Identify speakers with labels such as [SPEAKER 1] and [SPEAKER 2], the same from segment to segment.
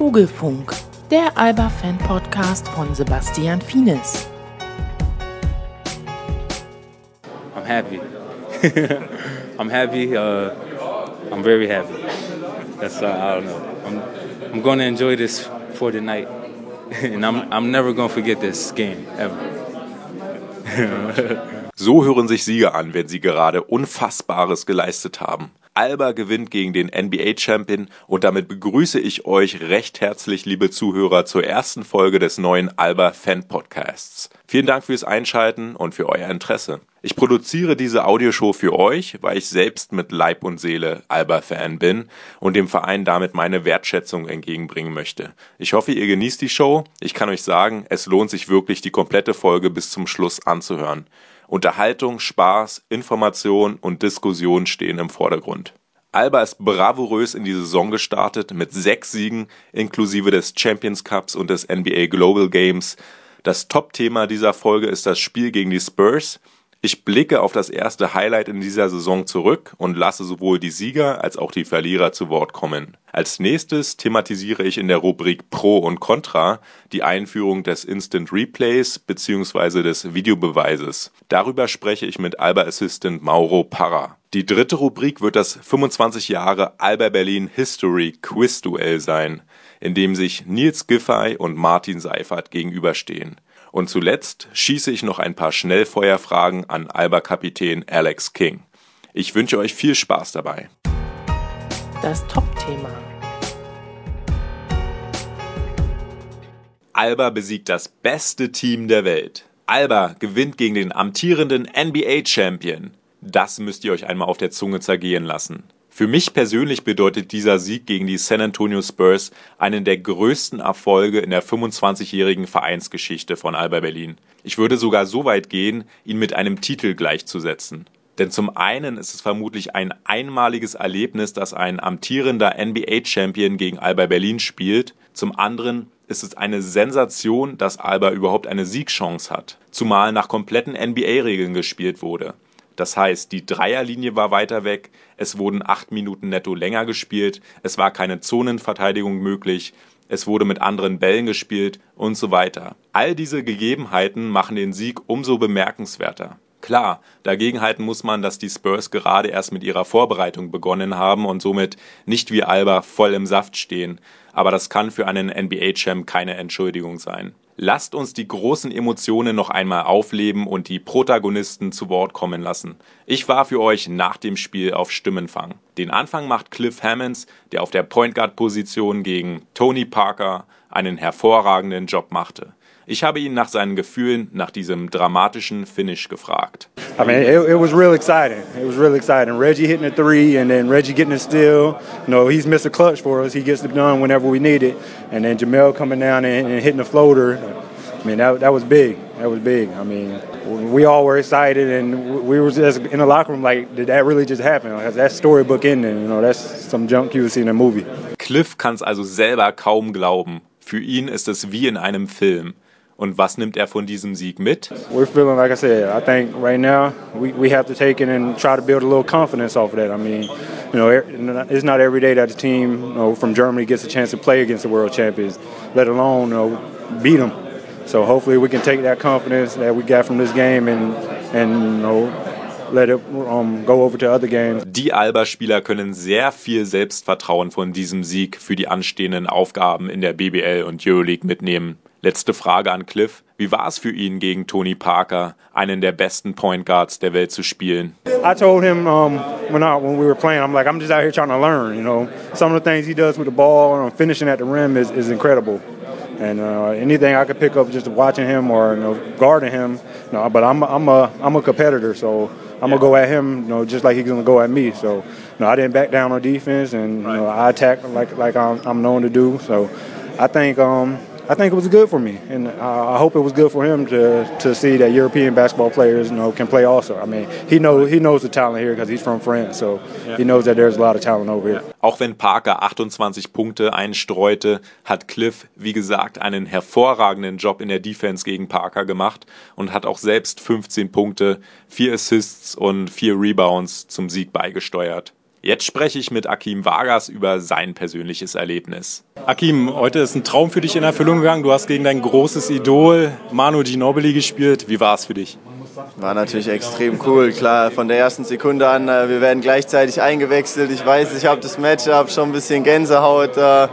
[SPEAKER 1] Vogelfunk, der Alba-Fan-Podcast von Sebastian Fienes.
[SPEAKER 2] I'm happy. I'm happy. Uh, I'm very happy. That's uh, I don't know. I'm I'm going to enjoy this for the night, and I'm I'm never going to forget this game ever.
[SPEAKER 3] so hören sich Sieger an, wenn sie gerade Unfassbares geleistet haben. Alba gewinnt gegen den NBA-Champion und damit begrüße ich euch recht herzlich, liebe Zuhörer, zur ersten Folge des neuen Alba Fan Podcasts. Vielen Dank fürs Einschalten und für euer Interesse. Ich produziere diese Audioshow für euch, weil ich selbst mit Leib und Seele Alba-Fan bin und dem Verein damit meine Wertschätzung entgegenbringen möchte. Ich hoffe, ihr genießt die Show. Ich kann euch sagen, es lohnt sich wirklich, die komplette Folge bis zum Schluss anzuhören. Unterhaltung, Spaß, Information und Diskussion stehen im Vordergrund. Alba ist bravourös in die Saison gestartet mit sechs Siegen inklusive des Champions Cups und des NBA Global Games. Das Top-Thema dieser Folge ist das Spiel gegen die Spurs. Ich blicke auf das erste Highlight in dieser Saison zurück und lasse sowohl die Sieger als auch die Verlierer zu Wort kommen. Als nächstes thematisiere ich in der Rubrik Pro und Contra die Einführung des Instant Replays bzw. des Videobeweises. Darüber spreche ich mit Alba Assistant Mauro Parra. Die dritte Rubrik wird das 25 Jahre Alba Berlin History Quiz Duell sein, in dem sich Nils Giffey und Martin Seifert gegenüberstehen. Und zuletzt schieße ich noch ein paar Schnellfeuerfragen an Alba-Kapitän Alex King. Ich wünsche euch viel Spaß dabei.
[SPEAKER 1] Das Top-Thema.
[SPEAKER 3] Alba besiegt das beste Team der Welt. Alba gewinnt gegen den amtierenden NBA-Champion. Das müsst ihr euch einmal auf der Zunge zergehen lassen. Für mich persönlich bedeutet dieser Sieg gegen die San Antonio Spurs einen der größten Erfolge in der 25-jährigen Vereinsgeschichte von Alba Berlin. Ich würde sogar so weit gehen, ihn mit einem Titel gleichzusetzen. Denn zum einen ist es vermutlich ein einmaliges Erlebnis, dass ein amtierender NBA-Champion gegen Alba Berlin spielt. Zum anderen ist es eine Sensation, dass Alba überhaupt eine Siegchance hat. Zumal nach kompletten NBA-Regeln gespielt wurde. Das heißt, die Dreierlinie war weiter weg, es wurden acht Minuten netto länger gespielt, es war keine Zonenverteidigung möglich, es wurde mit anderen Bällen gespielt und so weiter. All diese Gegebenheiten machen den Sieg umso bemerkenswerter. Klar, dagegen halten muss man, dass die Spurs gerade erst mit ihrer Vorbereitung begonnen haben und somit nicht wie Alba voll im Saft stehen, aber das kann für einen NBA-Champ keine Entschuldigung sein. Lasst uns die großen Emotionen noch einmal aufleben und die Protagonisten zu Wort kommen lassen. Ich war für euch nach dem Spiel auf Stimmenfang. Den Anfang macht Cliff Hammonds, der auf der Point Guard Position gegen Tony Parker einen hervorragenden Job machte. Ich habe ihn nach seinen Gefühlen nach diesem dramatischen Finish gefragt.
[SPEAKER 4] I mean, it, it, was real exciting. It was real exciting. Reggie hitting a three, and then Reggie getting a steal. You know, he's Mr. Clutch for us. He gets it done whenever we need it. And then Jamel coming down and, and hitting a floater. I mean, that, that was big. That was big. I mean, we all were excited, and we were just in the locker room like, did that really just happen? Like, that's storybook ending. You know, that's some junk you would see in a movie.
[SPEAKER 3] Cliff kann es also selber kaum glauben. Für ihn ist es wie in einem Film. Und was nimmt er von diesem Sieg mit?
[SPEAKER 4] We're feeling, like I said, I think right now we, we have to take it and try to build a little confidence off of that. I mean, you know, it's not every day that a team you know, from Germany gets a chance to play against the world champions, let alone you know, beat them. So hopefully we can take that confidence that we got from this game and, and you know, let it um, go over to other games.
[SPEAKER 3] Die Alba-Spieler können sehr viel Selbstvertrauen von diesem Sieg für die anstehenden Aufgaben in der BBL und Euroleague mitnehmen. Letzte Frage an Cliff. Wie war es für ihn, gegen Tony Parker, einen der besten Point Guards der Welt, zu spielen?
[SPEAKER 4] I told him um, when, I, when we were playing, I'm like, I'm just out here trying to learn. You know, some of the things he does with the ball and finishing at the rim is, is incredible. And uh, anything I could pick up just watching him or you know, guarding him, you know, but I'm, I'm, a, I'm a competitor, so I'm gonna go at him, you know, just like he's gonna go at me. So, you know, I didn't back down on defense, and you know, I attacked like like I'm, I'm known to do. So, I think um, I think it was good for me, and I hope it was good for him to to see that European basketball players, you know, can play also. I mean, he knows he knows the talent here because he's from France, so he knows that there's a lot of talent over here.
[SPEAKER 3] Auch wenn Parker 28 Punkte einstreute, hat Cliff, wie gesagt, einen hervorragenden Job in der Defense gegen Parker gemacht und hat auch selbst 15 Punkte, 4 Assists und 4 Rebounds zum Sieg beigesteuert. Jetzt spreche ich mit Akim Vargas über sein persönliches Erlebnis.
[SPEAKER 5] Akim, heute ist ein Traum für dich in Erfüllung gegangen. Du hast gegen dein großes Idol Manu Ginobili gespielt. Wie war es für dich?
[SPEAKER 6] War natürlich extrem cool, klar, von der ersten Sekunde an. Äh, wir werden gleichzeitig eingewechselt. Ich weiß, ich habe das Matchup schon ein bisschen Gänsehaut. Äh,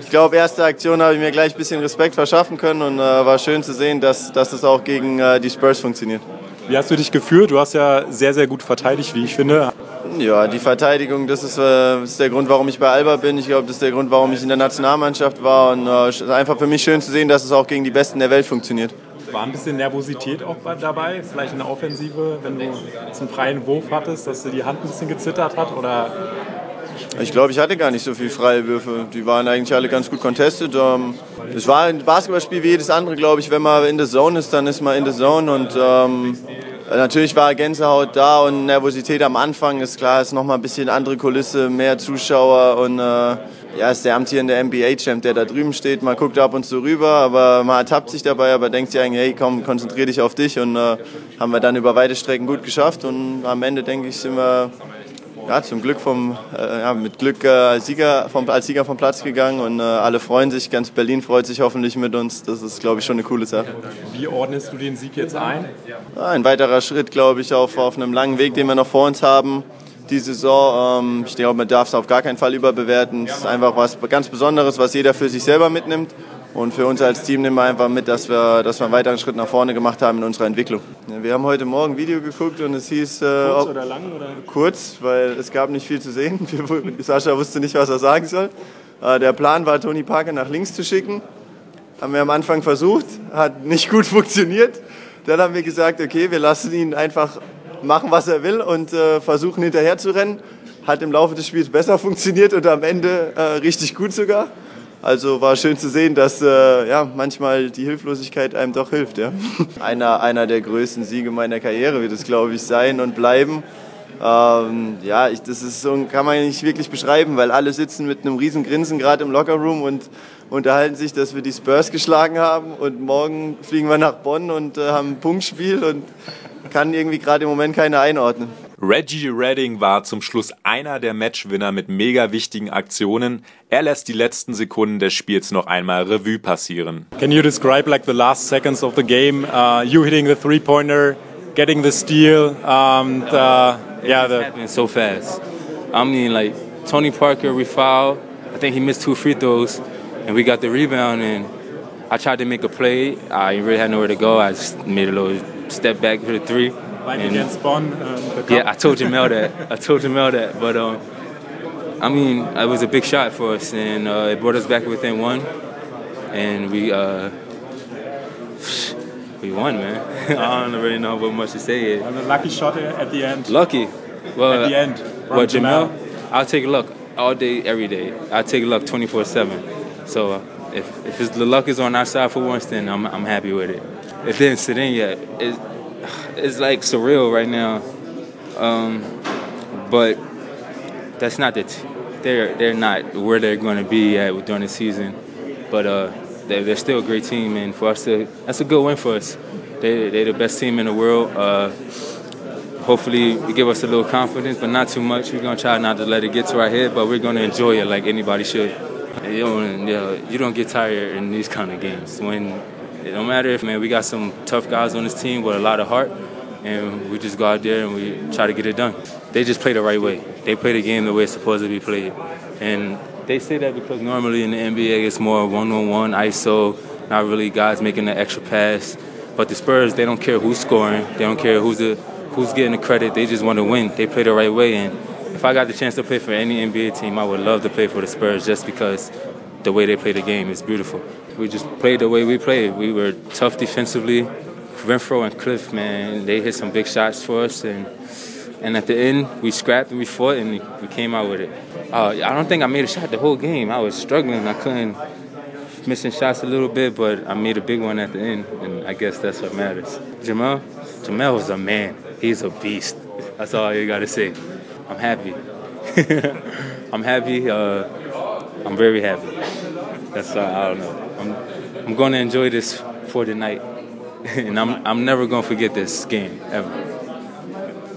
[SPEAKER 6] ich glaube, erste Aktion habe ich mir gleich ein bisschen Respekt verschaffen können und äh, war schön zu sehen, dass, dass es auch gegen die Spurs funktioniert.
[SPEAKER 5] Wie hast du dich gefühlt? Du hast ja sehr, sehr gut verteidigt, wie ich finde.
[SPEAKER 6] Ja, die Verteidigung, das ist, äh, ist, der Grund, warum ich bei Alba bin. Ich glaube, das ist der Grund, warum ich in der Nationalmannschaft war. Und äh, es ist einfach für mich schön zu sehen, dass es auch gegen die Besten der Welt funktioniert.
[SPEAKER 5] War ein bisschen Nervosität auch dabei? Vielleicht in der Offensive, wenn du jetzt einen freien Wurf hattest, dass die Hand ein bisschen gezittert hat? Oder
[SPEAKER 6] ich glaube, ich hatte gar nicht so viele freie Würfe. Die waren eigentlich alle ganz gut contested. Ähm, es war ein Basketballspiel wie jedes andere, glaube ich. Wenn man in der Zone ist, dann ist man in der Zone. Und ähm, natürlich war Gänsehaut da und Nervosität am Anfang. Ist klar, ist nochmal ein bisschen andere Kulisse, mehr Zuschauer und äh, ja, ist der amtierende NBA-Champ, der da drüben steht. Man guckt ab und zu rüber, aber man ertappt sich dabei, aber denkt sich eigentlich, hey, komm, konzentrier dich auf dich. Und äh, haben wir dann über weite Strecken gut geschafft. Und am Ende, denke ich, sind wir ja, zum Glück vom, äh, ja, mit Glück äh, als, Sieger vom, als Sieger vom Platz gegangen und äh, alle freuen sich. Ganz Berlin freut sich hoffentlich mit uns. Das ist, glaube ich, schon eine coole Sache.
[SPEAKER 5] Wie ordnest du den Sieg jetzt ein?
[SPEAKER 6] Ja, ein weiterer Schritt, glaube ich, auf, auf einem langen Weg, den wir noch vor uns haben. Die Saison, ähm, ich glaube, man darf es auf gar keinen Fall überbewerten. Es ist einfach was ganz Besonderes, was jeder für sich selber mitnimmt. Und für uns als Team nehmen wir einfach mit, dass wir, dass wir einen weiteren Schritt nach vorne gemacht haben in unserer Entwicklung. Wir haben heute Morgen ein Video geguckt und es hieß...
[SPEAKER 5] Äh, kurz oder lang? Oder?
[SPEAKER 6] Kurz, weil es gab nicht viel zu sehen. Sascha wusste nicht, was er sagen soll. Äh, der Plan war, Tony Parker nach links zu schicken. Haben wir am Anfang versucht, hat nicht gut funktioniert. Dann haben wir gesagt, okay, wir lassen ihn einfach machen, was er will und äh, versuchen hinterher zu rennen. Hat im Laufe des Spiels besser funktioniert und am Ende äh, richtig gut sogar. Also war schön zu sehen, dass äh, ja, manchmal die Hilflosigkeit einem doch hilft. Ja. Einer, einer der größten Siege meiner Karriere wird es, glaube ich, sein und bleiben. Ähm, ja, ich, das ist so, kann man nicht wirklich beschreiben, weil alle sitzen mit einem riesen Grinsen gerade im Lockerroom und unterhalten sich, dass wir die Spurs geschlagen haben und morgen fliegen wir nach Bonn und äh, haben ein Punktspiel und kann irgendwie gerade im Moment keiner einordnen.
[SPEAKER 3] Reggie Redding war zum Schluss einer der Matchwinner mit mega wichtigen Aktionen. Er lässt die letzten Sekunden des Spiels noch einmal Revue passieren.
[SPEAKER 5] Can you describe like the last seconds of the game? Uh, you hitting the three-pointer, getting the steal, um, the,
[SPEAKER 2] yeah, the happened so fast. I mean, like Tony Parker, we fouled. I think he missed two free throws, and we got the rebound. And I tried to make a play. I really had nowhere to go. I just made a little step back for the three.
[SPEAKER 5] Like and against Bonn? Um,
[SPEAKER 2] yeah, I told Jamel that. I told Jamel that. But um, I mean, it was a big shot for us, and uh, it brought us back within one, and we uh, we won, man. I don't really know what much to say.
[SPEAKER 5] And a lucky shot at the end.
[SPEAKER 2] Lucky.
[SPEAKER 5] Well, at the end.
[SPEAKER 2] What Jamel? I'll take luck all day, every day. I take luck 24/7. So uh, if if the luck is on our side for once, then I'm I'm happy with it. It didn't sit in yet. It, it's like surreal right now. Um, but that's not that they're they're not where they're going to be at during the season. But uh, they're, they're, still a great team, and for us to that's a good win for us. They they're the best team in the world. Uh, hopefully, it give us a little confidence, but not too much. We're gonna try not to let it get to our head, but we're gonna enjoy it like anybody should. You don't, you, know, you don't get tired in these kind of games when it don't matter if man we got some tough guys on this team with a lot of heart, and we just go out there and we try to get it done. They just play the right way. They play the game the way it's supposed to be played, and they say that because normally in the NBA it's more one-on-one ISO, not really guys making the extra pass. But the Spurs, they don't care who's scoring, they don't care who's the who's getting the credit. They just want to win. They play the right way, and if I got the chance to play for any NBA team, I would love to play for the Spurs just because the way they play the game is beautiful. We just played the way we played. We were tough defensively. Renfro and Cliff, man, they hit some big shots for us, and and at the end we scrapped and we fought and we came out with it. Uh, I don't think I made a shot the whole game. I was struggling. I couldn't missing shots a little bit, but I made a big one at the end, and I guess that's what matters. Jamal, Jamal was a man. He's a beast. That's all you gotta say. I'm happy. I'm happy. Uh, I'm very happy. That's uh, I don't know. I'm I'm going to enjoy this for the night, and I'm I'm never going to forget this game ever.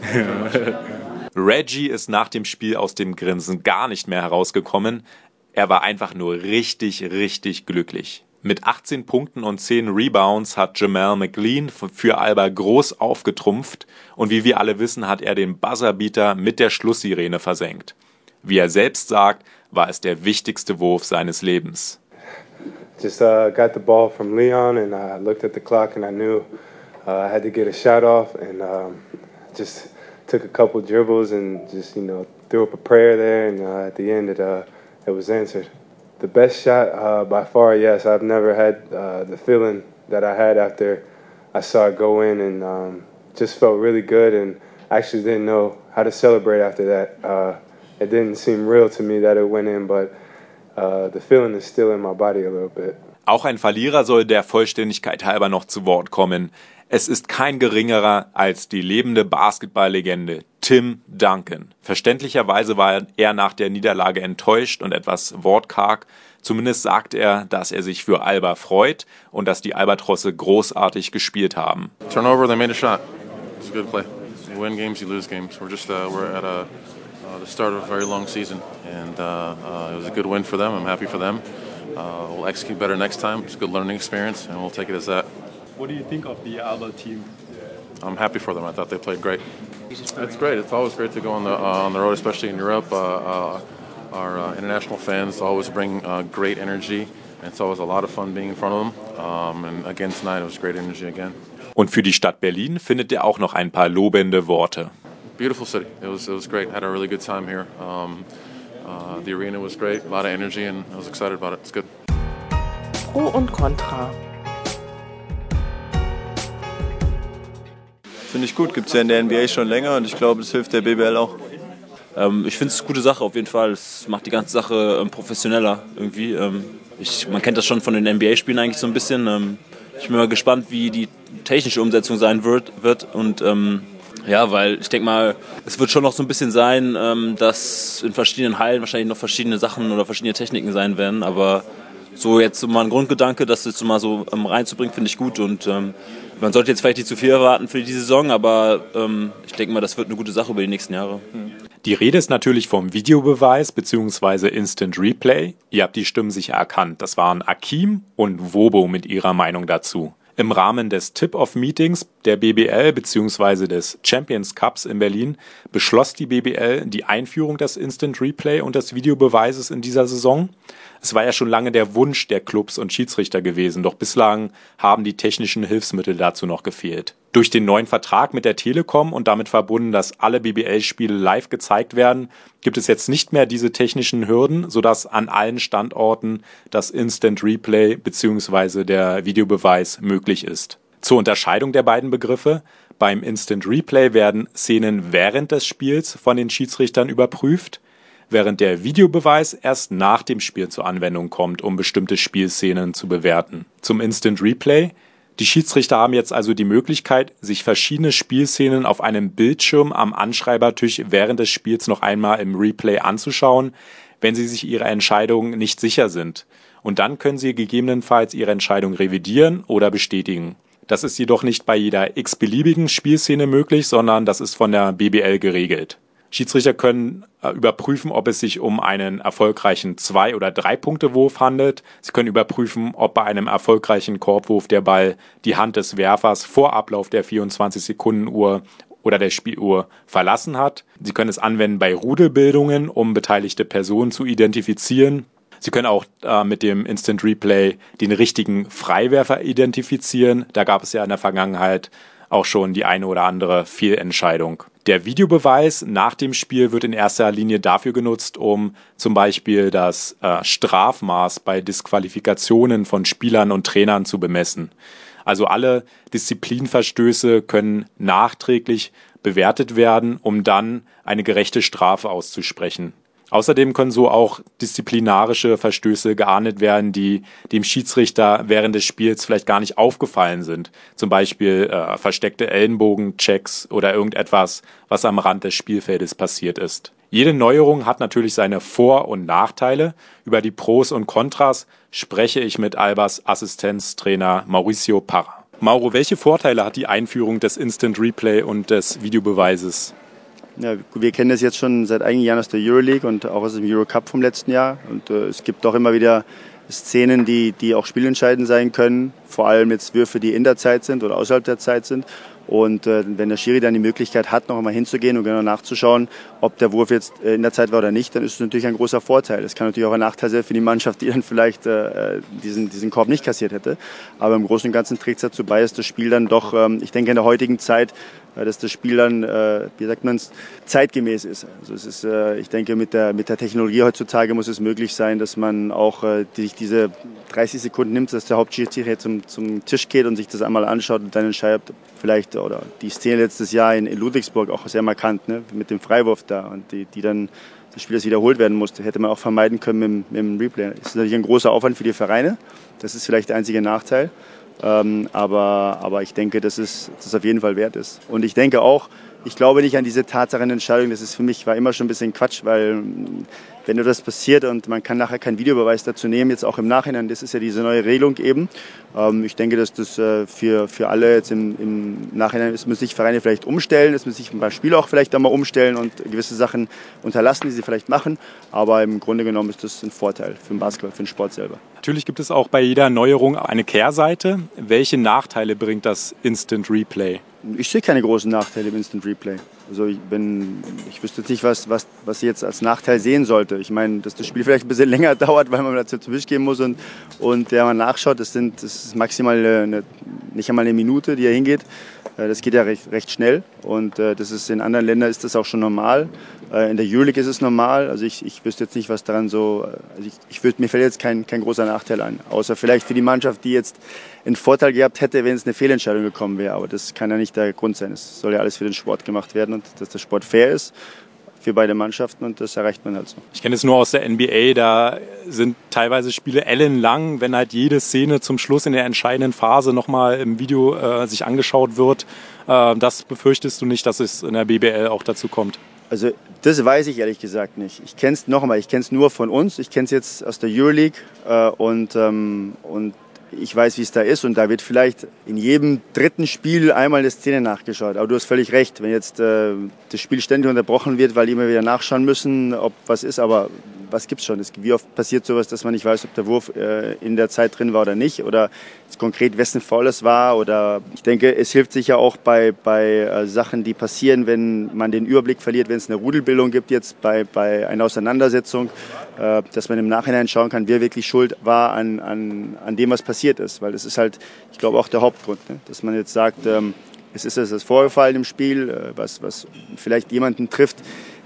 [SPEAKER 5] Reggie ist nach dem Spiel aus dem Grinsen gar nicht mehr herausgekommen. Er war einfach nur richtig, richtig glücklich. Mit 18 Punkten und 10 Rebounds hat Jamal McLean für Alba groß aufgetrumpft und wie wir alle wissen, hat er den Buzzerbeater mit der Schlusssirene versenkt. Wie er selbst sagt, war es der wichtigste Wurf seines Lebens.
[SPEAKER 7] Just uh, got the ball from Leon and I looked at the clock and I knew uh, I had to get a shot off and um, just took a couple dribbles and just you know threw up a prayer there and uh, at the end it uh, it was answered. The best shot uh, by far, yes. I've never had uh, the feeling that I had after I saw it go in, and um, just felt really good. And actually didn't know how to celebrate after that. It didn't seem real to me that it went in, but uh, the feeling is still in my body a little bit.
[SPEAKER 5] Auch ein Verlierer soll der Vollständigkeit halber noch zu Wort kommen. Es ist kein geringerer als die lebende Basketballlegende Tim Duncan. Verständlicherweise war er nach der Niederlage enttäuscht und etwas wortkarg. Zumindest sagt er, dass er sich für Alba freut und dass die Albatrosse großartig gespielt haben.
[SPEAKER 8] Turnover, they made a shot. It's a good play. You win games, you lose games. We're just uh, we're at a, uh, the start of a very long season, and uh, uh, it was a good win for them. I'm happy for them. Uh, we'll execute better next time. It's a good learning experience, and we'll take it as that.
[SPEAKER 9] What do you think of the Alba team?
[SPEAKER 8] I'm happy for them. I thought they played great. It's great. It's always great to go on the uh, on the road, especially in Europe. Uh, uh, our uh, international fans always bring uh, great energy, and it's always a lot of fun being in front of them. Um, and again tonight, it was great energy again.
[SPEAKER 5] Und für die Stadt Berlin findet er auch noch ein paar lobende Worte.
[SPEAKER 8] Beautiful city. It was it was great. Had a really good time here. Um, uh, the arena was great. A lot of energy, and I was excited about it. It's good.
[SPEAKER 1] Pro und Contra.
[SPEAKER 6] Finde ich gut, gibt es ja in der NBA schon länger und ich glaube, das hilft der BBL auch.
[SPEAKER 10] Ähm, ich finde es eine gute Sache auf jeden Fall. Es macht die ganze Sache ähm, professioneller irgendwie. Ähm, ich, man kennt das schon von den NBA-Spielen eigentlich so ein bisschen. Ähm, ich bin mal gespannt, wie die technische Umsetzung sein wird. wird. Und ähm, ja, weil ich denke mal, es wird schon noch so ein bisschen sein, ähm, dass in verschiedenen Hallen wahrscheinlich noch verschiedene Sachen oder verschiedene Techniken sein werden. Aber so jetzt mal ein Grundgedanke, das jetzt mal so reinzubringen, finde ich gut. Und man sollte jetzt vielleicht nicht zu viel erwarten für die Saison, aber ähm, ich denke mal, das wird eine gute Sache über die nächsten Jahre.
[SPEAKER 5] Die Rede ist natürlich vom Videobeweis bzw. Instant Replay. Ihr habt die Stimmen sicher erkannt. Das waren Akim und Wobo mit ihrer Meinung dazu. Im Rahmen des Tip-Off-Meetings der BBL bzw. des Champions Cups in Berlin beschloss die BBL die Einführung des Instant Replay und des Videobeweises in dieser Saison. Es war ja schon lange der Wunsch der Clubs und Schiedsrichter gewesen, doch bislang haben die technischen Hilfsmittel dazu noch gefehlt. Durch den neuen Vertrag mit der Telekom und damit verbunden, dass alle BBL-Spiele live gezeigt werden, gibt es jetzt nicht mehr diese technischen Hürden, sodass an allen Standorten das Instant Replay bzw. der Videobeweis möglich ist. Zur Unterscheidung der beiden Begriffe. Beim Instant Replay werden Szenen während des Spiels von den Schiedsrichtern überprüft während der Videobeweis erst nach dem Spiel zur Anwendung kommt, um bestimmte Spielszenen zu bewerten. Zum Instant Replay. Die Schiedsrichter haben jetzt also die Möglichkeit, sich verschiedene Spielszenen auf einem Bildschirm am Anschreibertisch während des Spiels noch einmal im Replay anzuschauen, wenn sie sich ihrer Entscheidung nicht sicher sind. Und dann können sie gegebenenfalls ihre Entscheidung revidieren oder bestätigen. Das ist jedoch nicht bei jeder x-beliebigen Spielszene möglich, sondern das ist von der BBL geregelt. Schiedsrichter können äh, überprüfen, ob es sich um einen erfolgreichen Zwei- oder Drei-Punkte-Wurf handelt. Sie können überprüfen, ob bei einem erfolgreichen Korbwurf der Ball die Hand des Werfers vor Ablauf der 24-Sekunden-Uhr oder der Spieluhr verlassen hat. Sie können es anwenden bei Rudelbildungen, um beteiligte Personen zu identifizieren. Sie können auch äh, mit dem Instant Replay den richtigen Freiwerfer identifizieren. Da gab es ja in der Vergangenheit auch schon die eine oder andere Fehlentscheidung. Der Videobeweis nach dem Spiel wird in erster Linie dafür genutzt, um zum Beispiel das äh, Strafmaß bei Disqualifikationen von Spielern und Trainern zu bemessen. Also alle Disziplinverstöße können nachträglich bewertet werden, um dann eine gerechte Strafe auszusprechen. Außerdem können so auch disziplinarische Verstöße geahndet werden, die dem Schiedsrichter während des Spiels vielleicht gar nicht aufgefallen sind. Zum Beispiel äh, versteckte Ellenbogenchecks oder irgendetwas, was am Rand des Spielfeldes passiert ist. Jede Neuerung hat natürlich seine Vor- und Nachteile. Über die Pros und Kontras spreche ich mit Albers Assistenztrainer Mauricio Parra. Mauro, welche Vorteile hat die Einführung des Instant Replay und des Videobeweises?
[SPEAKER 11] Ja, wir kennen das jetzt schon seit einigen Jahren aus der Euroleague und auch aus dem Eurocup vom letzten Jahr. Und äh, es gibt doch immer wieder Szenen, die, die auch spielentscheidend sein können. Vor allem jetzt Würfe, die in der Zeit sind oder außerhalb der Zeit sind. Und äh, wenn der Schiri dann die Möglichkeit hat, noch einmal hinzugehen und genau nachzuschauen, ob der Wurf jetzt äh, in der Zeit war oder nicht, dann ist es natürlich ein großer Vorteil. Es kann natürlich auch ein Nachteil sein für die Mannschaft, die dann vielleicht äh, diesen, diesen Korb nicht kassiert hätte. Aber im Großen und Ganzen trägt es dazu bei, dass das Spiel dann doch, ähm, ich denke in der heutigen Zeit, äh, dass das Spiel dann, äh, wie sagt man zeitgemäß ist. Also es ist, äh, ich denke, mit der, mit der Technologie heutzutage muss es möglich sein, dass man auch äh, sich diese 30 Sekunden nimmt, dass der Hauptschiedsrichter zum, zum Tisch geht und sich das einmal anschaut und dann entscheidet, vielleicht, oder die Szene letztes Jahr in, in Ludwigsburg auch sehr markant, ne, mit dem Freiwurf da und die, die dann das Spiel, das wiederholt werden musste, hätte man auch vermeiden können mit dem Replay. Das ist natürlich ein großer Aufwand für die Vereine. Das ist vielleicht der einzige Nachteil. Ähm, aber, aber ich denke, dass es das auf jeden Fall wert ist. Und ich denke auch, ich glaube nicht an diese Tatsachenentscheidung. Das ist für mich war immer schon ein bisschen Quatsch, weil wenn nur das passiert und man kann nachher keinen Videobeweis dazu nehmen, jetzt auch im Nachhinein, das ist ja diese neue Regelung eben. Ähm, ich denke, dass das äh, für, für alle jetzt im, im Nachhinein ist, müssen sich Vereine vielleicht umstellen, es müssen sich ein paar Spiele auch vielleicht einmal umstellen und gewisse Sachen unterlassen, die sie vielleicht machen. Aber im Grunde genommen ist das ein Vorteil für den Basketball, für den Sport selber.
[SPEAKER 5] Natürlich gibt es auch bei jeder Neuerung eine Kehrseite. Welche Nachteile bringt das Instant Replay?
[SPEAKER 11] Ich sehe keine großen Nachteile im Instant Replay. Also ich, bin, ich wüsste jetzt nicht, was, was, was ich jetzt als Nachteil sehen sollte. Ich meine, dass das Spiel vielleicht ein bisschen länger dauert, weil man dazu zu Tisch gehen muss und, und der man nachschaut, das, sind, das ist maximal eine, nicht einmal eine Minute, die er hingeht. Äh, das geht ja recht, recht schnell und äh, das ist in anderen Ländern ist das auch schon normal. Äh, in der Euroleague ist es normal. Also ich, ich wüsste jetzt nicht, was daran so. Also ich, ich würd, mir fällt jetzt kein, kein großer Nachteil ein, außer vielleicht für die Mannschaft, die jetzt einen Vorteil gehabt hätte, wenn es eine Fehlentscheidung gekommen wäre. Aber das kann ja nicht der Grund sein. Es soll ja alles für den Sport gemacht werden und dass der Sport fair ist für beide Mannschaften und das erreicht man halt so.
[SPEAKER 5] Ich kenne es nur aus der NBA, da sind teilweise Spiele ellenlang, wenn halt jede Szene zum Schluss in der entscheidenden Phase nochmal im Video äh, sich angeschaut wird. Äh, das befürchtest du nicht, dass es in der BBL auch dazu kommt?
[SPEAKER 11] Also das weiß ich ehrlich gesagt nicht. Ich kenne es noch einmal, ich kenne es nur von uns. Ich kenne es jetzt aus der Euroleague äh, und, ähm, und ich weiß, wie es da ist und da wird vielleicht in jedem dritten Spiel einmal eine Szene nachgeschaut. Aber du hast völlig recht, wenn jetzt äh, das Spiel ständig unterbrochen wird, weil die immer wieder nachschauen müssen, ob was ist, aber was gibt's schon? Wie oft passiert sowas, dass man nicht weiß, ob der Wurf äh, in der Zeit drin war oder nicht oder konkret wessen Foul es war oder ich denke, es hilft sicher auch bei, bei äh, Sachen, die passieren, wenn man den Überblick verliert, wenn es eine Rudelbildung gibt jetzt bei, bei einer Auseinandersetzung, äh, dass man im Nachhinein schauen kann, wer wirklich schuld war an, an, an dem, was passiert ist, weil das ist halt, ich glaube, auch der Hauptgrund, ne? dass man jetzt sagt, ähm, es ist das vorgefallen im Spiel, äh, was, was vielleicht jemanden trifft,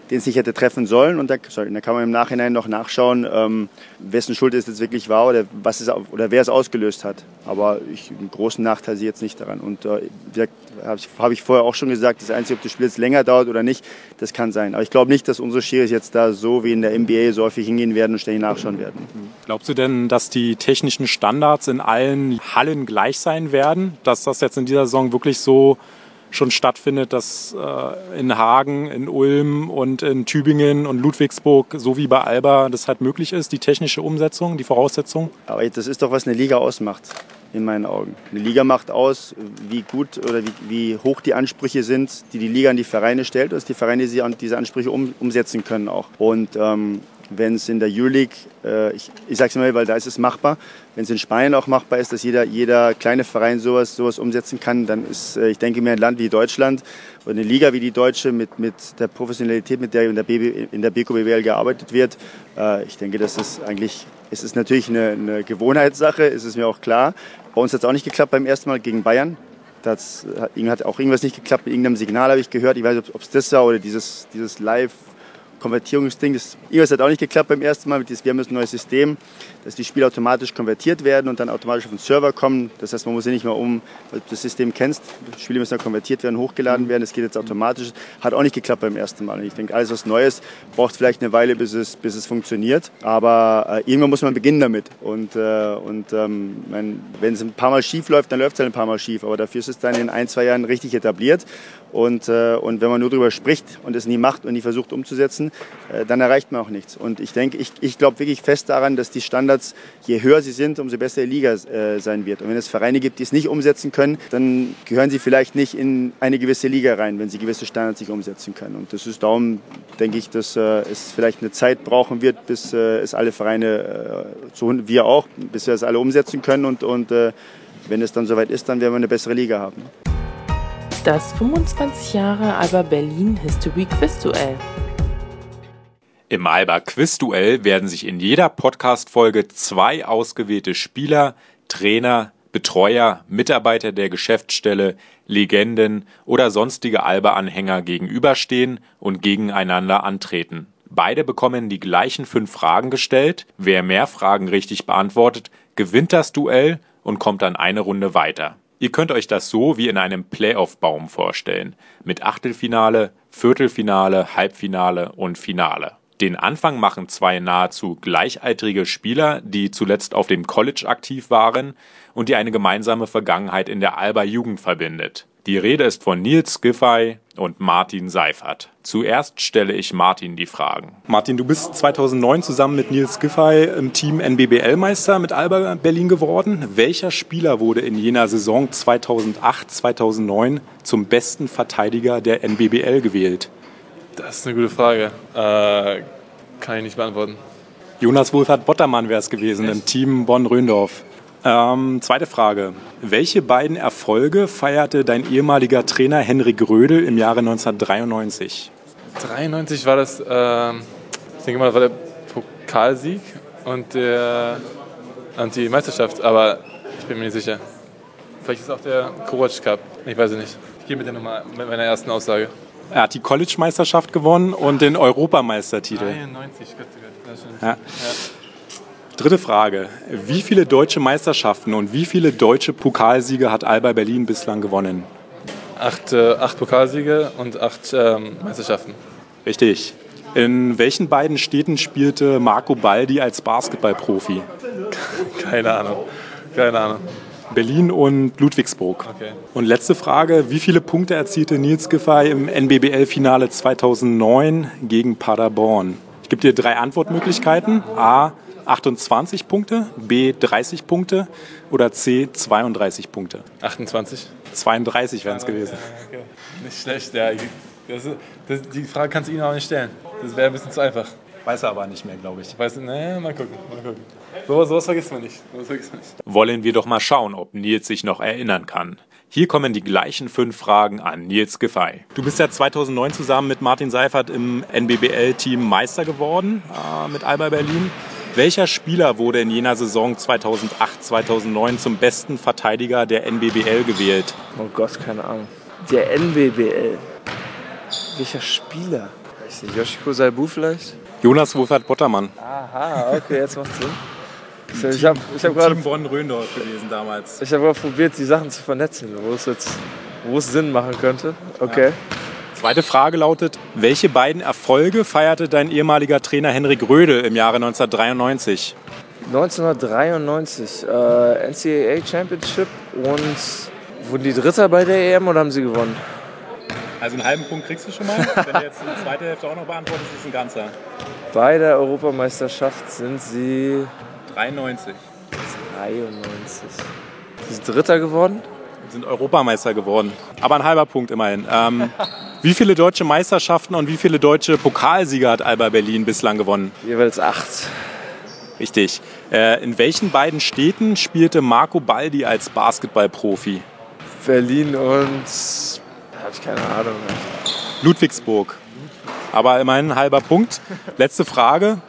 [SPEAKER 11] den es nicht hätte treffen sollen. Und da, sorry, da kann man im Nachhinein noch nachschauen, ähm, wessen Schuld es jetzt wirklich war oder, was es, oder wer es ausgelöst hat. Aber ich, einen großen Nachteil sehe jetzt nicht daran. Und äh, habe ich, hab ich vorher auch schon gesagt, das Einzige, ob das Spiel jetzt länger dauert oder nicht, das kann sein. Aber ich glaube nicht, dass unsere Schiris jetzt da so wie in der NBA so häufig hingehen werden und ständig nachschauen werden.
[SPEAKER 5] Glaubst du denn, dass die technischen Standards in allen Hallen gleich sein werden? Dass das jetzt in dieser Saison wirklich so schon stattfindet, dass äh, in Hagen, in Ulm und in Tübingen und Ludwigsburg so wie bei Alba das halt möglich ist, die technische Umsetzung, die Voraussetzung?
[SPEAKER 11] Aber das ist doch, was eine Liga ausmacht, in meinen Augen. Eine Liga macht aus, wie gut oder wie, wie hoch die Ansprüche sind, die die Liga an die Vereine stellt, dass die Vereine diese Ansprüche um, umsetzen können auch. Und ähm, wenn es in der Euroleague, äh, ich, ich sage es mal, weil da ist es machbar, wenn es in Spanien auch machbar ist, dass jeder, jeder kleine Verein sowas, sowas umsetzen kann, dann ist, äh, ich denke mir, ein Land wie Deutschland oder eine Liga wie die Deutsche mit, mit der Professionalität, mit der in der, BB, in der BKBWL gearbeitet wird, äh, ich denke, das ist eigentlich, es ist natürlich eine, eine Gewohnheitssache, ist es mir auch klar. Bei uns hat es auch nicht geklappt beim ersten Mal gegen Bayern. Das hat auch irgendwas nicht geklappt, mit irgendeinem Signal habe ich gehört. Ich weiß nicht, ob es das war oder dieses, dieses Live- Konvertierungsding. Das irgendwas hat auch nicht geklappt beim ersten Mal. Wir haben jetzt ein neues System, dass die Spiele automatisch konvertiert werden und dann automatisch auf den Server kommen. Das heißt, man muss ja nicht mehr um, weil du das System kennst. Die Spiele müssen dann konvertiert werden, hochgeladen werden. Das geht jetzt automatisch. Hat auch nicht geklappt beim ersten Mal. Und ich denke, alles was Neues braucht vielleicht eine Weile, bis es, bis es funktioniert. Aber äh, irgendwann muss man beginnen damit. Und, äh, und ähm, wenn es ein paar Mal schief läuft, dann läuft es halt ein paar Mal schief. Aber dafür ist es dann in ein, zwei Jahren richtig etabliert. Und, äh, und wenn man nur darüber spricht und es nie macht und nie versucht umzusetzen, äh, dann erreicht man auch nichts. Und ich denke, ich, ich glaube wirklich fest daran, dass die Standards, je höher sie sind, umso besser die Liga äh, sein wird. Und wenn es Vereine gibt, die es nicht umsetzen können, dann gehören sie vielleicht nicht in eine gewisse Liga rein, wenn sie gewisse Standards nicht umsetzen können. Und das ist darum, denke ich, dass äh, es vielleicht eine Zeit brauchen wird, bis äh, es alle Vereine, äh, so wir auch, bis wir es alle umsetzen können. Und, und äh, wenn es dann soweit ist, dann werden wir eine bessere Liga haben.
[SPEAKER 1] Das 25 Jahre Alba Berlin History Quiz Duell.
[SPEAKER 3] Im Alba Quiz Duell werden sich in jeder Podcast-Folge zwei ausgewählte Spieler, Trainer, Betreuer, Mitarbeiter der Geschäftsstelle, Legenden oder sonstige Alba-Anhänger gegenüberstehen und gegeneinander antreten. Beide bekommen die gleichen fünf Fragen gestellt. Wer mehr Fragen richtig beantwortet, gewinnt das Duell und kommt dann eine Runde weiter. Ihr könnt euch das so wie in einem Playoff-Baum vorstellen. Mit Achtelfinale, Viertelfinale, Halbfinale und Finale. Den Anfang machen zwei nahezu gleichaltrige Spieler, die zuletzt auf dem College aktiv waren und die eine gemeinsame Vergangenheit in der Alba Jugend verbindet. Die Rede ist von Nils Giffey und Martin Seifert. Zuerst stelle ich Martin die Fragen.
[SPEAKER 5] Martin, du bist 2009 zusammen mit Nils Giffey im Team NBBL-Meister mit Alba Berlin geworden. Welcher Spieler wurde in jener Saison 2008-2009 zum besten Verteidiger der NBBL gewählt?
[SPEAKER 12] Das ist eine gute Frage. Äh, kann ich nicht beantworten.
[SPEAKER 5] Jonas Wohlfahrt Bottermann wäre es gewesen Echt? im Team Bonn-Röndorf. Ähm, zweite Frage. Welche beiden Erfolge feierte dein ehemaliger Trainer Henrik Rödel im Jahre 1993?
[SPEAKER 12] 93 war das, äh, ich denke mal, das war der Pokalsieg und, der, und die Meisterschaft, aber ich bin mir nicht sicher. Vielleicht ist auch der Kovac Cup, ich weiß es nicht. Ich gehe mit, der Nummer, mit meiner ersten Aussage.
[SPEAKER 5] Er hat die College-Meisterschaft gewonnen und den Europameistertitel.
[SPEAKER 12] 93, Gott, Gott.
[SPEAKER 5] Ja. Ja. Dritte Frage. Wie viele deutsche Meisterschaften und wie viele deutsche Pokalsiege hat Alba Berlin bislang gewonnen?
[SPEAKER 12] Acht, äh, acht Pokalsiege und acht ähm, Meisterschaften.
[SPEAKER 5] Richtig. In welchen beiden Städten spielte Marco Baldi als Basketballprofi?
[SPEAKER 12] Keine Ahnung. Keine Ahnung.
[SPEAKER 5] Berlin und Ludwigsburg.
[SPEAKER 12] Okay.
[SPEAKER 5] Und letzte Frage, wie viele Punkte erzielte Nils Giffey im NBBL-Finale 2009 gegen Paderborn? Ich gebe dir drei Antwortmöglichkeiten. A, 28 Punkte, B 30 Punkte oder C 32 Punkte?
[SPEAKER 12] 28.
[SPEAKER 5] 32 wären es gewesen.
[SPEAKER 12] Okay. Nicht schlecht, ja. Das, das, die Frage kannst du Ihnen auch nicht stellen. Das wäre ein bisschen zu einfach.
[SPEAKER 5] Weiß er aber nicht mehr, glaube ich.
[SPEAKER 12] Weiß, nee, mal gucken. Mal gucken. So, sowas vergisst man nicht. Sowas vergisst man nicht.
[SPEAKER 3] Wollen wir doch mal schauen, ob Nils sich noch erinnern kann. Hier kommen die gleichen fünf Fragen an Nils Giffey.
[SPEAKER 5] Du bist ja 2009 zusammen mit Martin Seifert im NBBL-Team Meister geworden äh, mit Alba Berlin. Welcher Spieler wurde in jener Saison 2008-2009 zum besten Verteidiger der NBBL gewählt?
[SPEAKER 13] Oh Gott, keine Ahnung. Der NBBL. Welcher Spieler? Weiß nicht, Yoshiko Saibu vielleicht?
[SPEAKER 5] Jonas Wolfert Bottermann.
[SPEAKER 13] Aha, okay, jetzt macht's Sinn. Ich habe ich hab gerade
[SPEAKER 5] Bonn-Röndorf gewesen damals.
[SPEAKER 13] Ich habe gerade probiert, die Sachen zu vernetzen, wo es jetzt wo es Sinn machen könnte. Okay. Ja.
[SPEAKER 5] Zweite Frage lautet, welche beiden Erfolge feierte dein ehemaliger Trainer Henrik Rödel im Jahre 1993?
[SPEAKER 13] 1993 äh, NCAA Championship und wurden die Dritter bei der EM oder haben sie gewonnen?
[SPEAKER 5] Also einen halben Punkt kriegst du schon mal. Wenn du jetzt die zweite Hälfte auch noch beantwortest, ist es ein ganzer.
[SPEAKER 13] Bei der Europameisterschaft sind sie
[SPEAKER 5] 93.
[SPEAKER 13] 93. Sie sind Dritter geworden?
[SPEAKER 5] sind Europameister geworden. Aber ein halber Punkt immerhin. Ähm, wie viele deutsche Meisterschaften und wie viele deutsche Pokalsieger hat Alba Berlin bislang gewonnen?
[SPEAKER 13] Jeweils acht.
[SPEAKER 5] Richtig. Äh, in welchen beiden Städten spielte Marco Baldi als Basketballprofi?
[SPEAKER 13] Berlin und. habe ich keine Ahnung.
[SPEAKER 5] Ludwigsburg. Aber immerhin ein halber Punkt. Letzte Frage.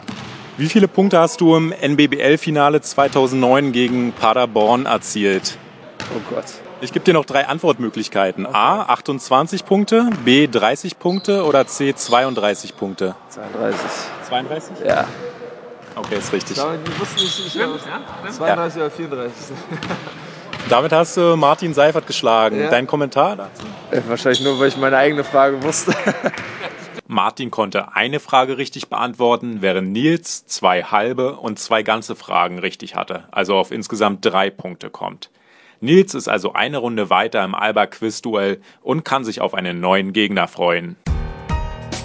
[SPEAKER 5] Wie viele Punkte hast du im NBBL-Finale 2009 gegen Paderborn erzielt?
[SPEAKER 13] Oh Gott.
[SPEAKER 5] Ich gebe dir noch drei Antwortmöglichkeiten. A, 28 Punkte, B, 30 Punkte oder C, 32 Punkte?
[SPEAKER 13] 32.
[SPEAKER 5] 32?
[SPEAKER 13] Ja.
[SPEAKER 5] Okay, ist richtig.
[SPEAKER 13] Die wussten nicht, ich Stimmt, ja? 32 ja. oder 34.
[SPEAKER 5] Damit hast du Martin Seifert geschlagen. Ja. Dein Kommentar dazu?
[SPEAKER 13] Äh, wahrscheinlich nur, weil ich meine eigene Frage wusste.
[SPEAKER 3] Martin konnte eine Frage richtig beantworten, während Nils zwei halbe und zwei ganze Fragen richtig hatte, also auf insgesamt drei Punkte kommt. Nils ist also eine Runde weiter im Alba-Quiz-Duell und kann sich auf einen neuen Gegner freuen.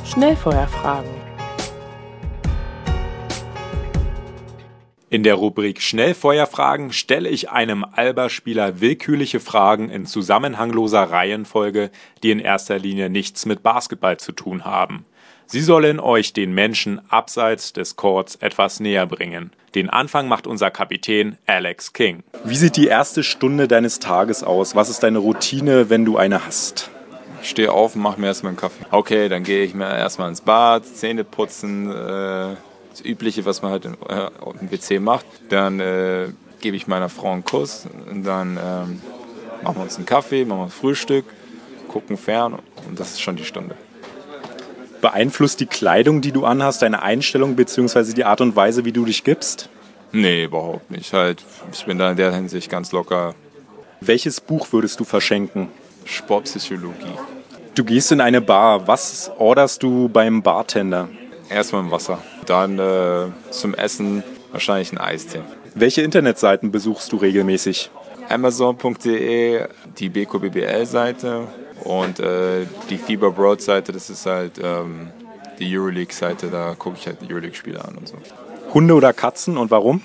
[SPEAKER 1] Schnellfeuerfragen.
[SPEAKER 3] In der Rubrik Schnellfeuerfragen stelle ich einem Alba-Spieler willkürliche Fragen in zusammenhangloser Reihenfolge, die in erster Linie nichts mit Basketball zu tun haben. Sie sollen euch den Menschen abseits des Courts etwas näher bringen. Den Anfang macht unser Kapitän Alex King.
[SPEAKER 5] Wie sieht die erste Stunde deines Tages aus? Was ist deine Routine, wenn du eine hast?
[SPEAKER 14] Ich stehe auf und mache mir erstmal einen Kaffee. Okay, dann gehe ich mir erstmal ins Bad, Zähne putzen, äh, das Übliche, was man halt im, äh, auf dem WC macht. Dann äh, gebe ich meiner Frau einen Kuss und dann ähm, machen wir uns einen Kaffee, machen wir ein Frühstück, gucken fern und das ist schon die Stunde.
[SPEAKER 5] Beeinflusst die Kleidung, die du anhast, deine Einstellung bzw. die Art und Weise, wie du dich gibst?
[SPEAKER 14] Nee, überhaupt nicht. Halt, ich bin da in der Hinsicht ganz locker.
[SPEAKER 5] Welches Buch würdest du verschenken?
[SPEAKER 14] Sportpsychologie.
[SPEAKER 5] Du gehst in eine Bar. Was orderst du beim Bartender?
[SPEAKER 14] Erstmal ein Wasser. Dann äh, zum Essen wahrscheinlich ein Eistee.
[SPEAKER 5] Welche Internetseiten besuchst du regelmäßig?
[SPEAKER 14] Amazon.de, die BKBBL-Seite und äh, die FIBA Broad-Seite, das ist halt ähm, die Euroleague-Seite, da gucke ich halt die Euroleague-Spiele an und so.
[SPEAKER 5] Hunde oder Katzen und warum?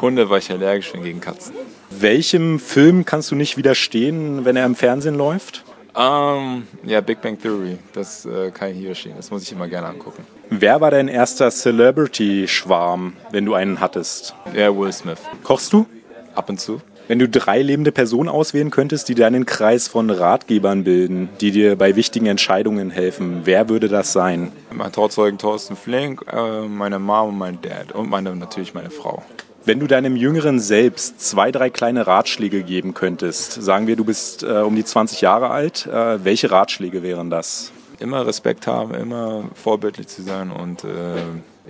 [SPEAKER 14] Hunde, weil ich allergisch bin gegen Katzen.
[SPEAKER 5] Welchem Film kannst du nicht widerstehen, wenn er im Fernsehen läuft?
[SPEAKER 14] Um, ja, Big Bang Theory, das äh, kann ich hier stehen, das muss ich immer gerne angucken.
[SPEAKER 5] Wer war dein erster Celebrity-Schwarm, wenn du einen hattest?
[SPEAKER 14] Ja, Will Smith.
[SPEAKER 5] Kochst du?
[SPEAKER 14] Ab und zu.
[SPEAKER 5] Wenn du drei lebende Personen auswählen könntest, die deinen Kreis von Ratgebern bilden, die dir bei wichtigen Entscheidungen helfen, wer würde das sein?
[SPEAKER 14] Mein Trauzeugen Thorsten Flink, äh, meine Mom und mein Dad und meine, natürlich meine Frau.
[SPEAKER 5] Wenn du deinem jüngeren Selbst zwei, drei kleine Ratschläge geben könntest, sagen wir, du bist äh, um die 20 Jahre alt, äh, welche Ratschläge wären das?
[SPEAKER 14] Immer Respekt haben, immer vorbildlich zu sein und äh,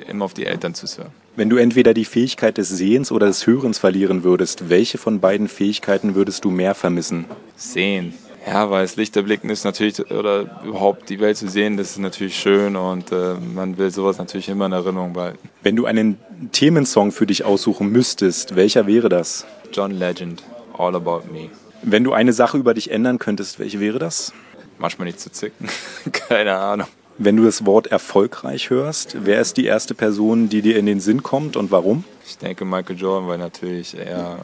[SPEAKER 14] immer auf die Eltern zu hören.
[SPEAKER 5] Wenn du entweder die Fähigkeit des Sehens oder des Hörens verlieren würdest, welche von beiden Fähigkeiten würdest du mehr vermissen?
[SPEAKER 14] Sehen. Ja, weil das Lichterblicken ist natürlich, oder überhaupt die Welt zu sehen, das ist natürlich schön und äh, man will sowas natürlich immer in Erinnerung behalten.
[SPEAKER 5] Wenn du einen Themensong für dich aussuchen müsstest, welcher wäre das?
[SPEAKER 14] John Legend, All About Me.
[SPEAKER 5] Wenn du eine Sache über dich ändern könntest, welche wäre das?
[SPEAKER 14] Manchmal nicht zu zicken. Keine Ahnung.
[SPEAKER 5] Wenn du das Wort erfolgreich hörst, wer ist die erste Person, die dir in den Sinn kommt und warum?
[SPEAKER 14] Ich denke Michael Jordan, weil natürlich er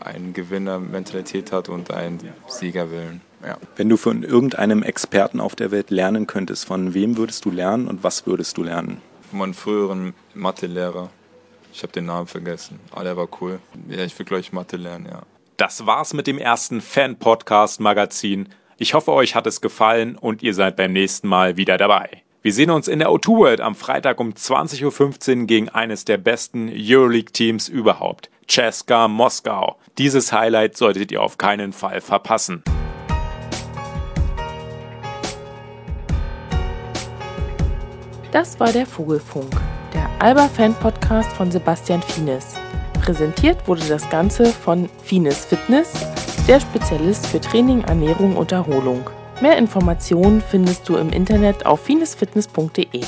[SPEAKER 14] eine Gewinnermentalität hat und einen Siegerwillen. Ja.
[SPEAKER 5] Wenn du von irgendeinem Experten auf der Welt lernen könntest, von wem würdest du lernen und was würdest du lernen?
[SPEAKER 14] Von meinem früheren Mathelehrer. Ich habe den Namen vergessen. Aber der war cool. Ja, ich will, glaube ich, Mathe lernen, ja.
[SPEAKER 3] Das war's mit dem ersten Fan-Podcast-Magazin. Ich hoffe, euch hat es gefallen und ihr seid beim nächsten Mal wieder dabei. Wir sehen uns in der O2 World am Freitag um 20.15 Uhr gegen eines der besten Euroleague-Teams überhaupt, Ceska Moskau. Dieses Highlight solltet ihr auf keinen Fall verpassen.
[SPEAKER 1] Das war der Vogelfunk, der Alba-Fan-Podcast von Sebastian Fienes. Präsentiert wurde das Ganze von Fienes Fitness, der Spezialist für Training, Ernährung und Erholung. Mehr Informationen findest du im Internet auf finesfitness.de.